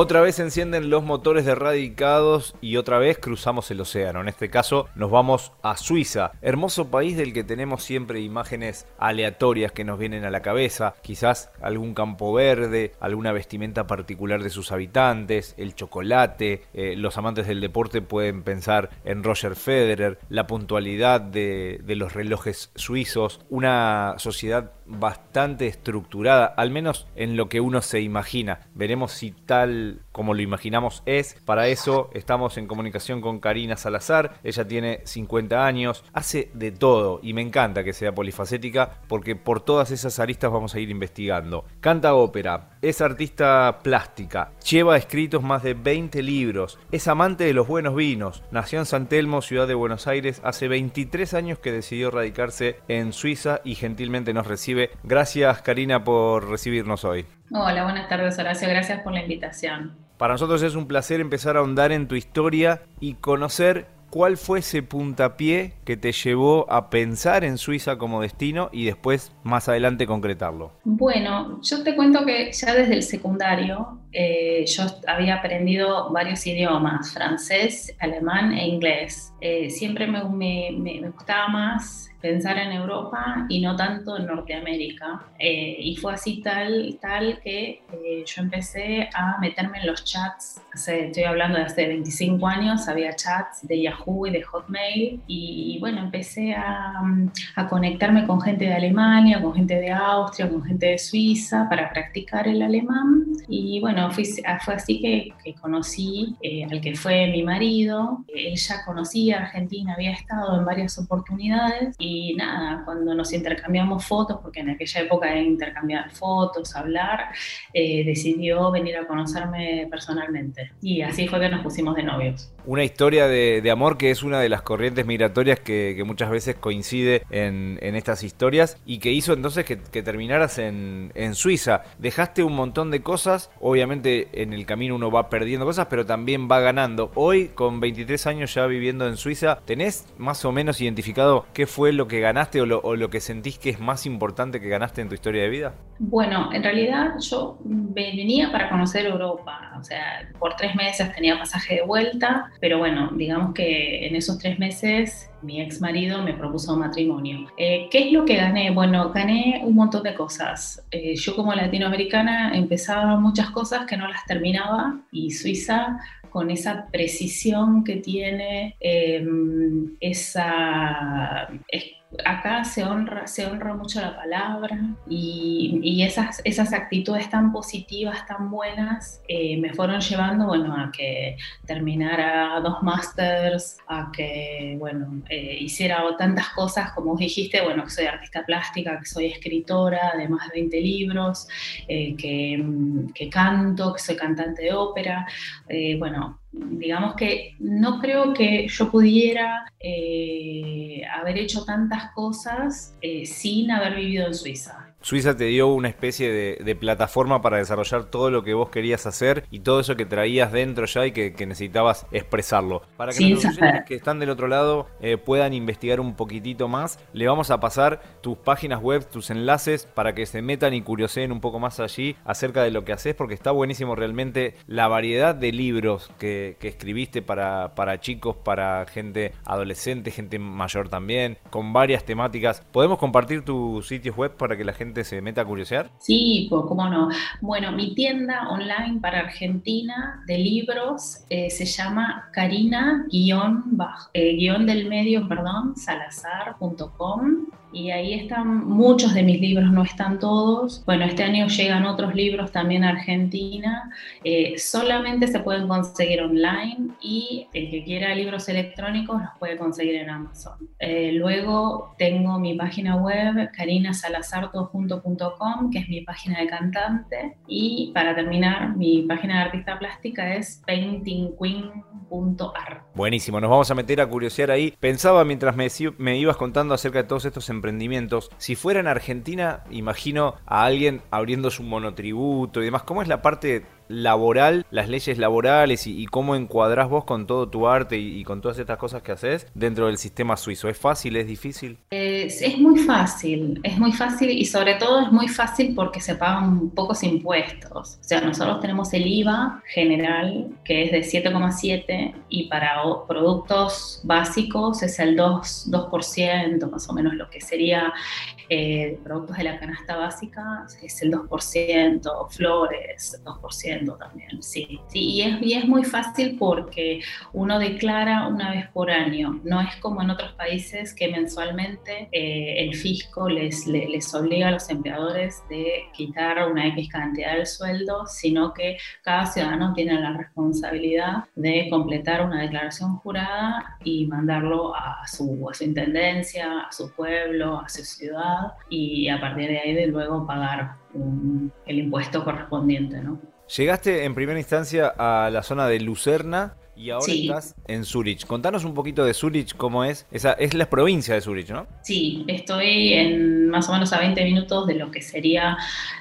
Otra vez encienden los motores de radicados y otra vez cruzamos el océano. En este caso nos vamos a Suiza, hermoso país del que tenemos siempre imágenes aleatorias que nos vienen a la cabeza. Quizás algún campo verde, alguna vestimenta particular de sus habitantes, el chocolate. Eh, los amantes del deporte pueden pensar en Roger Federer, la puntualidad de los relojes suizos, una sociedad bastante estructurada, al menos en lo que uno se imagina. Veremos si tal como lo imaginamos es. Para eso estamos en comunicación con Karina Salazar. Ella tiene 50 años, hace de todo y me encanta que sea polifacética porque por todas esas aristas vamos a ir investigando. Canta ópera, es artista plástica, lleva escritos más de 20 libros, es amante de los buenos vinos, nació en San Telmo, ciudad de Buenos Aires, hace 23 años que decidió radicarse en Suiza y gentilmente nos recibe. Gracias Karina por recibirnos hoy. Hola, buenas tardes Horacio, gracias por la invitación. Para nosotros es un placer empezar a ahondar en tu historia y conocer cuál fue ese puntapié que te llevó a pensar en Suiza como destino y después más adelante concretarlo. Bueno, yo te cuento que ya desde el secundario eh, yo había aprendido varios idiomas, francés, alemán e inglés. Eh, siempre me, me gustaba más pensar en Europa y no tanto en Norteamérica. Eh, y fue así tal, tal que eh, yo empecé a meterme en los chats. estoy hablando de hace 25 años, había chats de Yahoo y de Hotmail. Y bueno, empecé a, a conectarme con gente de Alemania, con gente de Austria, con gente de Suiza para practicar el alemán. Y bueno, fue, fue así que, que conocí eh, al que fue mi marido. Él ya conocía Argentina, había estado en varias oportunidades. Y nada, cuando nos intercambiamos fotos, porque en aquella época era intercambiar fotos, hablar, eh, decidió venir a conocerme personalmente. Y así fue que nos pusimos de novios. Una historia de, amor que es una de las corrientes migratorias que, muchas veces coincide en, estas historias y que hizo entonces que, terminaras en, en, Suiza. Dejaste un montón de cosas, obviamente en el camino uno va perdiendo cosas, pero también va ganando. Hoy, con 23 años ya viviendo en Suiza, ¿tenés más o menos identificado qué fue lo que ganaste o lo, que sentís que es más importante que ganaste en tu historia de vida? Bueno, en realidad yo venía para conocer Europa, o sea, por tres meses tenía pasaje de vuelta, pero bueno, digamos que en esos tres meses mi ex marido me propuso matrimonio. Eh, ¿Qué es lo que gané? Bueno, gané un montón de cosas. Eh, yo como latinoamericana empezaba muchas cosas que no las terminaba y Suiza con esa precisión que tiene, eh, esa acá se honra, mucho la palabra y, esas, esas actitudes tan positivas, tan buenas, eh, me fueron llevando, bueno, a que terminara dos másters, a que, bueno, eh, hiciera tantas cosas como dijiste, bueno, que soy artista plástica, que soy escritora de más de 20 libros, eh, que, que, canto, que soy cantante de ópera, bueno, digamos que no creo que yo pudiera eh, haber hecho tantas cosas eh, sin haber vivido en Suiza. Suiza te dio una especie de, plataforma para desarrollar todo lo que vos querías hacer y todo eso que traías dentro ya y que, necesitabas expresarlo. Para que los oyentes que están del otro lado eh, puedan investigar un poquitito más, le vamos a pasar tus páginas web, tus enlaces, para que se metan y curioseen un poco más allí acerca de lo que haces, porque está buenísimo realmente la variedad de libros que, escribiste para, para chicos, para gente adolescente, gente mayor también, con varias temáticas. ¿Podemos compartir tus sitios web para que la gente se meta a curiosear? Sí, pues cómo no. Bueno, mi tienda online para Argentina de libros eh, se llama Karina eh, medio, perdón, salazar.com y ahí están muchos de mis libros, no están todos. Bueno, este año llegan otros libros también a Argentina. Eh, solamente se pueden conseguir online y el que quiera libros electrónicos los puede conseguir en Amazon. Eh, luego tengo mi página web, carinasalazartojunto.com, que es mi página de cantante. Y para terminar, mi página de artista plástica es Buenísimo, nos vamos a meter a curiosear ahí. Pensaba mientras me, me ibas contando acerca de todos estos emprendimientos. Si fuera en Argentina, imagino a alguien abriendo su monotributo y demás. ¿Cómo es la parte laboral, las leyes laborales y, cómo encuadrás vos con todo tu arte y, con todas estas cosas que haces dentro del sistema suizo? ¿Es fácil, es difícil? Es, es muy fácil, es muy fácil y sobre todo es muy fácil porque se pagan pocos impuestos. O sea, nosotros tenemos el IVA general que es de 7,7 y para productos básicos es el 2%, 2% más o menos lo que sería eh, productos de la canasta básica es el 2%, flores 2% también, sí. sí y, es, y es muy fácil porque uno declara una vez por año, no es como en otros países que mensualmente eh, el fisco les, les, obliga a los empleadores de quitar una X cantidad del sueldo, sino que cada ciudadano tiene la responsabilidad de completar una declaración jurada y mandarlo a su, a su intendencia, a su pueblo, a su ciudad y a partir de ahí de luego pagar el impuesto correspondiente. ¿no? Llegaste en primera instancia a la zona de Lucerna y ahora estás en Zurich. Contanos un poquito de Zurich, cómo es. Esa es la provincia de Zurich, ¿no? Sí, estoy en más o menos a 20 minutos de lo que sería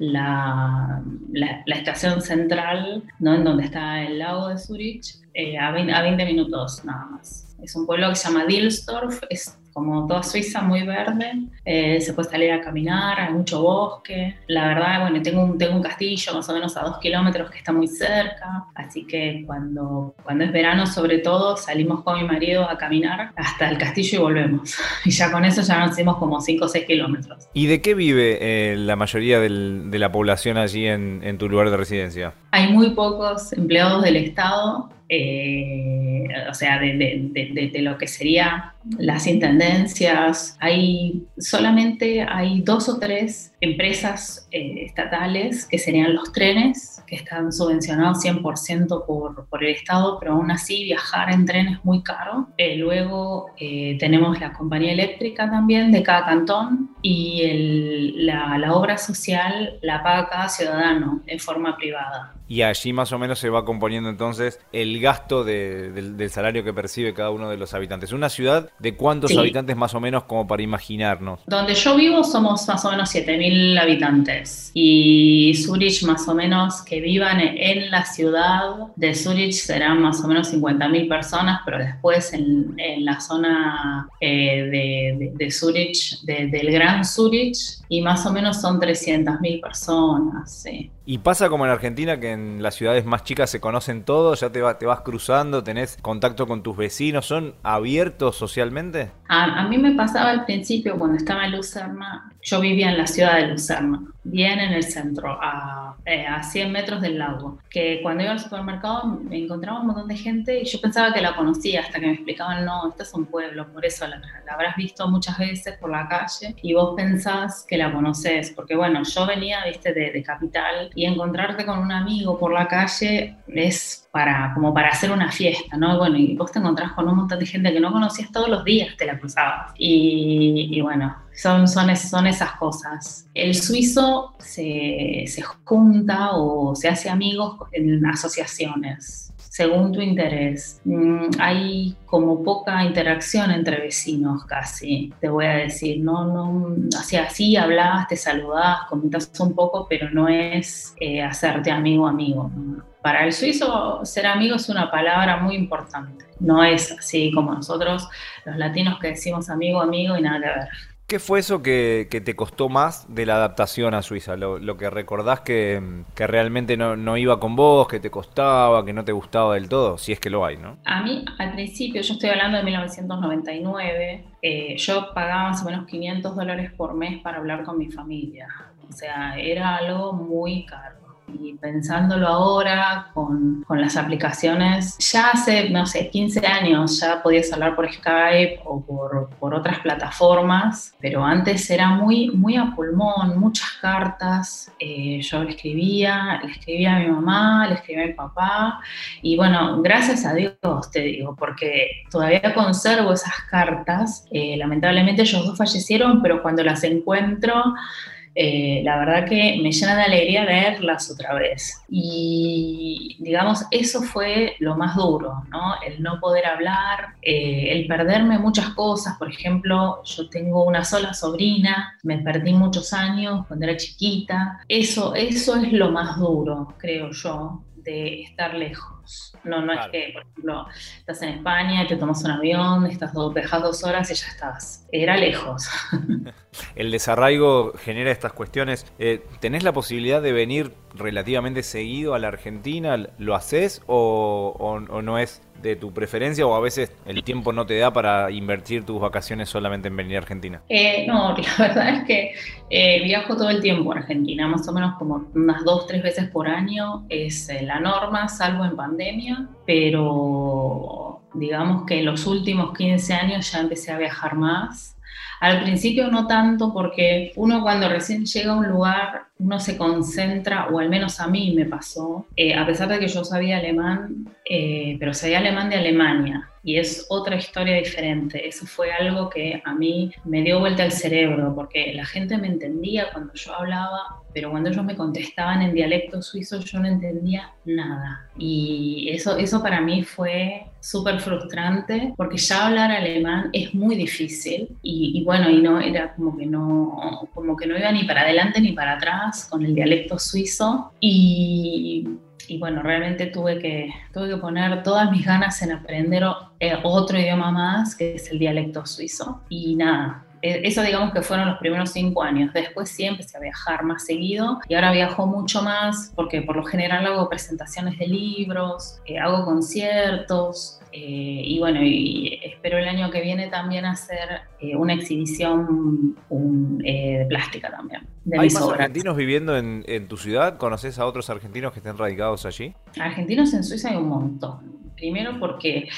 la, la, estación central, ¿no? En donde está el lago de Zurich, eh, a, 20, a 20 minutos nada más. Es un pueblo que se llama Dilsdorf, es como toda Suiza, muy verde. Eh, se puede salir a caminar, hay mucho bosque. La verdad, bueno, tengo un, tengo un castillo más o menos a dos kilómetros que está muy cerca. Así que cuando, cuando es verano, sobre todo, salimos con mi marido a caminar hasta el castillo y volvemos. Y ya con eso ya nos hicimos como 5 o 6 kilómetros. ¿Y de qué vive eh, la mayoría del, de la población allí en, en tu lugar de residencia? Hay muy pocos empleados del Estado eh, o sea, de, lo que sería las intendencias. Hay solamente hay dos o tres empresas eh, estatales que serían los trenes, que están subvencionados 100% por, por el Estado, pero aún así viajar en tren es muy caro. Eh, luego tenemos la compañía eléctrica también de cada cantón y el, la, la obra social la paga cada ciudadano en forma privada y allí más o menos se va componiendo entonces el gasto del, salario que percibe cada uno de los habitantes. ¿Una ciudad de cuántos habitantes más o menos como para imaginarnos? Donde yo vivo somos más o menos 7.000 habitantes y Zurich más o menos que vivan en la ciudad de Zurich serán más o menos 50.000 personas, pero después en, la zona eh, de, de, Zurich, del Gran Zurich, y más o menos son 300.000 personas. Sí. Y pasa como en Argentina, que en las ciudades más chicas se conocen todos, ya te, te vas cruzando, tenés contacto con tus vecinos, ¿son abiertos socialmente? A, mí me pasaba al principio, cuando estaba en Lucerna, yo vivía en la ciudad de Lucerna, bien en el centro, a, eh, a 100 metros del lago, que cuando iba al supermercado me encontraba un montón de gente y yo pensaba que la conocía hasta que me explicaban, no, este es un pueblo, por eso la, la habrás visto muchas veces por la calle y vos pensás que la conoces, porque bueno, yo venía, viste, de, de capital y encontrarte con un amigo por la calle es para, como para hacer una fiesta, ¿no? Bueno, y vos te encontrás con un montón de gente que no conocías todos los días, te la cruzabas. Y, bueno, son, son, son esas cosas. El suizo se, se junta o se hace amigos en asociaciones según tu interés. Mm, hay como poca interacción entre vecinos casi, te voy a decir, no, no, así, así hablas, te saludás, comentas un poco, pero no es eh, hacerte amigo amigo. Para el suizo ser amigo es una palabra muy importante, no es así como nosotros los latinos que decimos amigo amigo y nada que ver. ¿Qué fue eso que, te costó más de la adaptación a Suiza? Lo, que recordás que, realmente no, iba con vos, que te costaba, que no te gustaba del todo, si es que lo hay, ¿no? A mí, al principio, yo estoy hablando de 1999, eh, yo pagaba más o menos 500 dólares por mes para hablar con mi familia. O sea, era algo muy caro. Y pensándolo ahora con, con, las aplicaciones, ya hace, no sé, 15 años ya podías hablar por Skype o por, por, otras plataformas, pero antes era muy, muy a pulmón, muchas cartas. Eh, yo le escribía, le escribía a mi mamá, le escribía a mi papá. Y bueno, gracias a Dios te digo, porque todavía conservo esas cartas. Eh, lamentablemente ellos dos fallecieron, pero cuando las encuentro, eh, la verdad que me llena de alegría verlas otra vez. Y digamos, eso fue lo más duro, ¿no? El no poder hablar, eh, el perderme muchas cosas. Por ejemplo, yo tengo una sola sobrina, me perdí muchos años cuando era chiquita. Eso, eso es lo más duro, creo yo. de estar lejos. No, no es que, por ejemplo, estás en España te tomas un avión, estás dos, dejas dos horas y ya estás. Era lejos. El desarraigo genera estas cuestiones. Eh, ¿Tenés la posibilidad de venir relativamente seguido a la Argentina? ¿Lo haces o, o no es de tu preferencia o a veces el tiempo no te da para invertir tus vacaciones solamente en venir a Argentina? Eh, no, la verdad es que eh, viajo todo el tiempo a Argentina, más o menos como unas dos, tres veces por año es eh, la norma, salvo en pandemia, pero digamos que en los últimos 15 años ya empecé a viajar más. Al principio no tanto porque uno cuando recién llega a un lugar, uno se concentra, o al menos a mí me pasó, a pesar de que yo sabía alemán, pero sabía alemán de Alemania y es otra historia diferente. Eso fue algo que a mí me dio vuelta el cerebro, porque la gente me entendía cuando yo hablaba, pero cuando ellos me contestaban en dialecto suizo yo no entendía nada. Y eso, eso para mí fue súper frustrante, porque ya hablar alemán es muy difícil y, y, bueno, y no era como que no, como que no iba ni para adelante ni para atrás con el dialecto suizo. Y y bueno, realmente tuve que, tuve que poner todas mis ganas en aprender eh, otro idioma más, que es el dialecto suizo. Y nada, eso digamos que fueron los primeros cinco años. Después sí empecé a viajar más seguido y ahora viajo mucho más porque por lo general hago presentaciones de libros, eh, hago conciertos eh, y bueno, y espero el año que viene también hacer una exhibición de plástica también. ¿Hay más argentinos viviendo en, tu ciudad? ¿Conoces a otros argentinos que estén radicados allí? Argentinos en Suiza hay un montón. Primero porque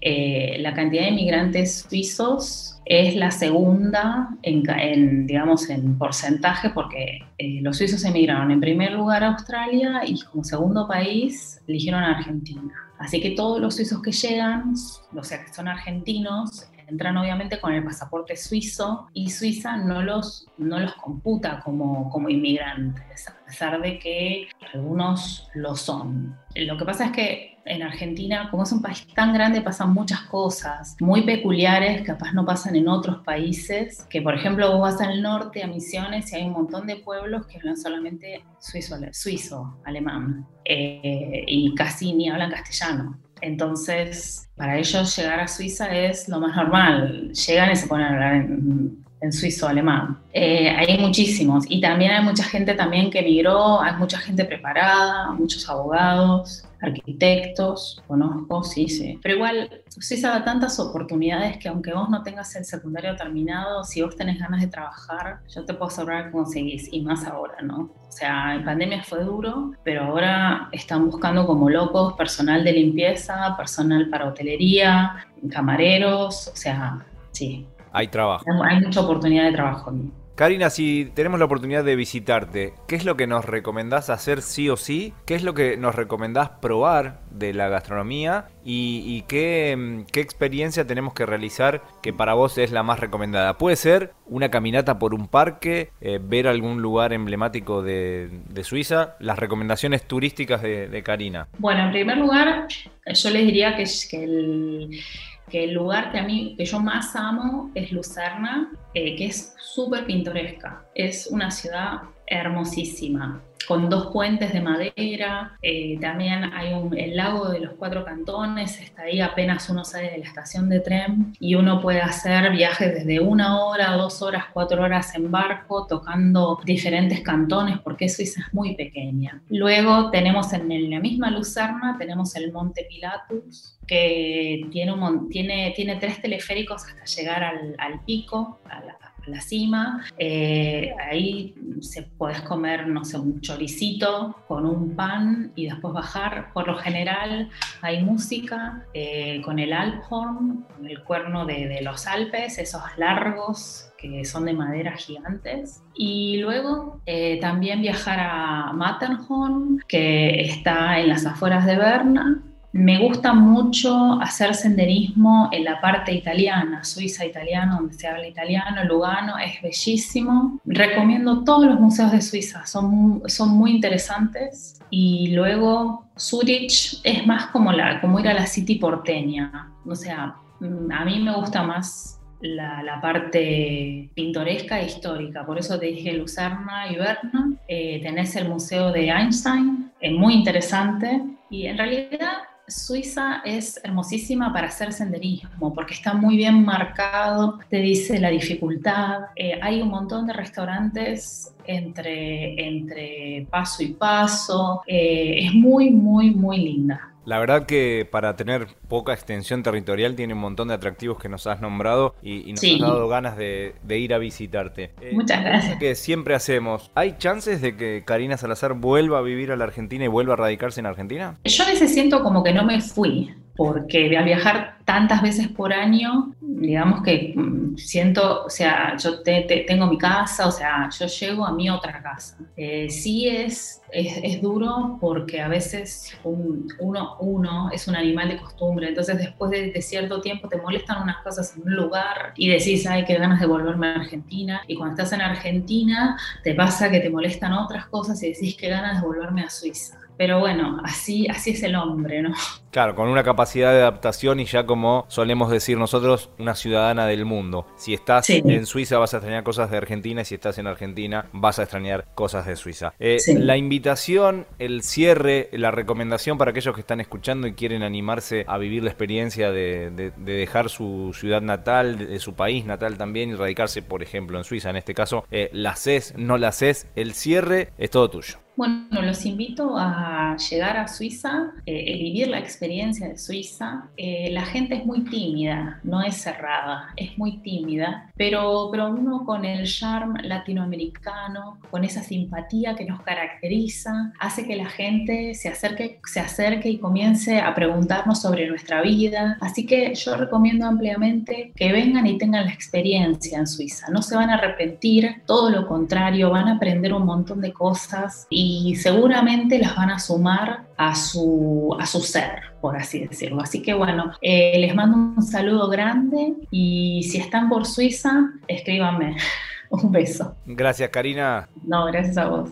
eh, la cantidad de inmigrantes suizos es la segunda en, digamos, en porcentaje porque eh, los suizos emigraron en primer lugar a Australia y como segundo país eligieron a Argentina. Así que todos los suizos que llegan, o sea, que son argentinos, entran obviamente con el pasaporte suizo y Suiza no los, no los computa como, como inmigrantes, a pesar de que algunos lo son. Lo que pasa es que en Argentina, como es un país tan grande, pasan muchas cosas muy peculiares, capaz no pasan en otros países, que por ejemplo vos vas al norte a Misiones y hay un montón de pueblos que hablan solamente suizo, suizo alemán, eh, y casi ni hablan castellano. Entonces, para ellos llegar a Suiza es lo más normal. Llegan y se ponen a hablar en, suizo alemán. Eh, hay muchísimos y también hay mucha gente también que emigró, hay mucha gente preparada, muchos abogados, arquitectos, conozco, sí, sí. Pero igual, Suiza da tantas oportunidades que aunque vos no tengas el secundario terminado, si vos tenés ganas de trabajar, yo te puedo asegurar que conseguís, y más ahora, ¿no? O sea, en pandemia fue duro, pero ahora están buscando como locos personal de limpieza, personal para hotelería, camareros, o sea, sí. Hay trabajo. Hay mucha oportunidad de trabajo. Karina, si tenemos la oportunidad de visitarte, ¿qué es lo que nos recomendás hacer sí o sí? ¿Qué es lo que nos recomendás probar de la gastronomía? ¿Y, qué, experiencia tenemos que realizar que para vos es la más recomendada? ¿Puede ser una caminata por un parque, eh, ver algún lugar emblemático de, Suiza? Las recomendaciones turísticas de, Karina. Bueno, en primer lugar, yo les diría que, que el que el lugar que a mí, que yo más amo es Lucerna, eh, que es súper pintoresca. Es una ciudad hermosísima con dos puentes de madera. Eh, también hay un, el lago de los cuatro cantones, está ahí apenas uno sale de la estación de tren y uno puede hacer viajes desde una hora, dos horas, cuatro horas en barco, tocando diferentes cantones, porque Suiza es muy pequeña. Luego tenemos en la misma Lucerna, tenemos el Monte Pilatus, que tiene, tiene tres teleféricos hasta llegar al, al pico, a la, la cima. Eh, ahí se puedes comer, no sé, un choricito con un pan y después bajar. Por lo general hay música eh, con el Alphorn, con el cuerno de, de los Alpes, esos largos que son de madera gigantes. Y luego eh, también viajar a Matterhorn, que está en las afueras de Berna, me gusta mucho hacer senderismo en la parte italiana, Suiza italiana, donde se habla italiano, Lugano, es bellísimo. Recomiendo todos los museos de Suiza, son, son muy interesantes. Y luego Zurich es más como, la, como ir a la City porteña. O sea, mm, a mí me gusta más la, parte pintoresca e histórica. Por eso te dije Lucerna y Berna. Eh, tenés el Museo de Einstein, es muy interesante. Y en realidad Suiza es hermosísima para hacer senderismo porque está muy bien marcado, te dice la dificultad. Eh, hay un montón de restaurantes entre, entre paso y paso. Eh, es muy, muy, muy linda. La verdad que para tener poca extensión territorial tiene un montón de atractivos que nos has nombrado y, nos has dado ganas de, ir a visitarte. Eh, Muchas gracias. Que siempre hacemos. ¿Hay chances de que Karina Salazar vuelva a vivir a la Argentina y vuelva a radicarse en Argentina? Yo a veces siento como que no me fui porque al viajar tantas veces por año, digamos que mm, siento, o sea, yo tengo mi casa, o sea, yo llego a mi otra casa. Eh, sí es, es, duro porque a veces uno, uno es un animal de costumbre, entonces después de, de, cierto tiempo te molestan unas cosas en un lugar y decís, ay, qué ganas de volverme a Argentina. Y cuando estás en Argentina te pasa que te molestan otras cosas y decís, qué ganas de volverme a Suiza. Pero bueno, así, así es el hombre, ¿no? Claro, con una capacidad de adaptación y ya como solemos decir nosotros, una ciudadana del mundo. Si estás en Suiza vas a extrañar cosas de Argentina y si estás en Argentina vas a extrañar cosas de Suiza. Eh, la invitación, el cierre, la recomendación para aquellos que están escuchando y quieren animarse a vivir la experiencia de, dejar su ciudad natal, de, su país natal también y radicarse, por ejemplo, en Suiza en este caso, eh, la CES, no la CES, el cierre es todo tuyo. Bueno, los invito a llegar a Suiza, eh, vivir la experiencia de Suiza. Eh, la gente es muy tímida, no es cerrada, es muy tímida, pero, pero uno con el charme latinoamericano, con esa simpatía que nos caracteriza, hace que la gente se acerque, se acerque y comience a preguntarnos sobre nuestra vida. Así que yo recomiendo ampliamente que vengan y tengan la experiencia en Suiza. No se van a arrepentir, todo lo contrario, van a aprender un montón de cosas y seguramente las van a sumar a su, a su ser, por así decirlo. Así que bueno, eh, les mando un saludo grande y si están por Suiza, escríbanme. un beso. Gracias, Karina. No, gracias a vos.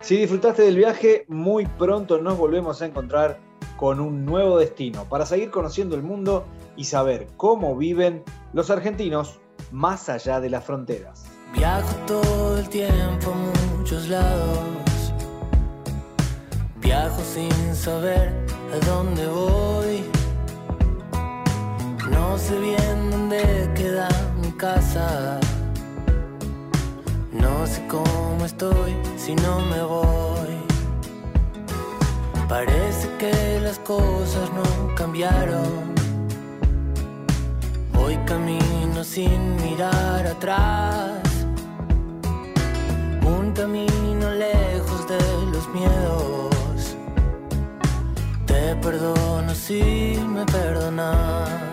Si disfrutaste del viaje, muy pronto nos volvemos a encontrar con un nuevo destino para seguir conociendo el mundo y saber cómo viven los argentinos más allá de las fronteras. Viajo todo el tiempo a muchos lados Viajo sin saber a dónde voy. No sé bien dónde queda mi casa. No sé cómo estoy si no me voy. Parece que las cosas no cambiaron. Hoy camino sin mirar atrás. Un camino lejos de los miedos perdono si me perdonas.